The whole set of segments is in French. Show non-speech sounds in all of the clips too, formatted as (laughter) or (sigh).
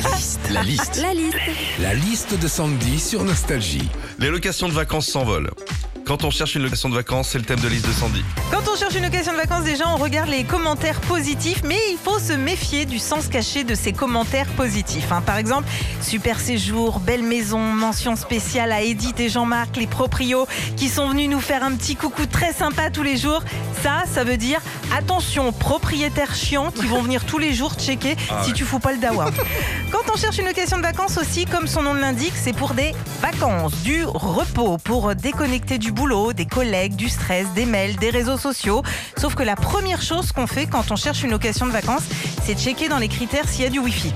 La liste. La liste. La liste. La liste de Sandy sur Nostalgie. Les locations de vacances s'envolent. Quand on cherche une location de vacances, c'est le thème de liste de Sandy. Quand on cherche une location de vacances, déjà, on regarde les commentaires positifs, mais il faut se méfier du sens caché de ces commentaires positifs. hein. Par exemple, super séjour, belle maison, mention spéciale à Edith et Jean-Marc, les proprios, qui sont venus nous faire un petit coucou très sympa tous les jours. Ça, ça veut dire attention, propriétaires chiants qui vont venir tous les jours checker Ah si ouais. tu fous pas le dawa. (laughs) Quand on cherche une location de vacances aussi, comme son nom l'indique, c'est pour des vacances, du repos, pour déconnecter du boulot, des collègues, du stress, des mails, des réseaux sociaux. Sauf que la première chose qu'on fait quand on cherche une location de vacances, c'est de checker dans les critères s'il y a du Wi-Fi.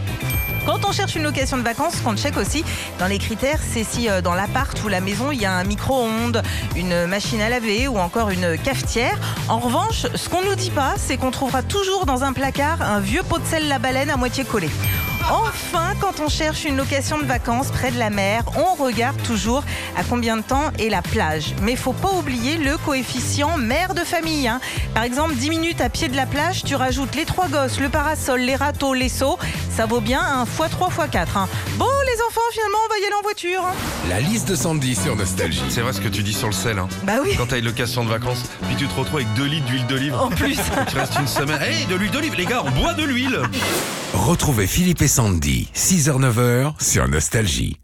Quand on cherche une location de vacances, ce qu'on check aussi dans les critères, c'est si euh, dans l'appart ou la maison, il y a un micro-ondes, une machine à laver ou encore une cafetière. En revanche, ce qu'on nous dit pas, c'est qu'on trouvera toujours dans un placard un vieux pot de sel la baleine à moitié collé. Enfin, quand on cherche une location de vacances près de la mer, on regarde toujours à combien de temps est la plage. Mais faut pas oublier le coefficient mère de famille. hein. Par exemple, 10 minutes à pied de la plage, tu rajoutes les trois gosses, le parasol, les râteaux, les seaux. Ça vaut bien un x3 x4. hein. Bon, les enfants, finalement, on va y aller en voiture. hein. La liste de Sandy sur Nostalgie. C'est vrai ce que tu dis sur le sel. Hein. Bah oui. Quand t'as une location de vacances, puis tu te retrouves avec 2 litres d'huile d'olive. En plus. (laughs) Tu restes une semaine. Hey, de l'huile d'olive, les gars, on boit de l'huile. Retrouvez Philippe et Sandy, 6h-9h sur Nostalgie.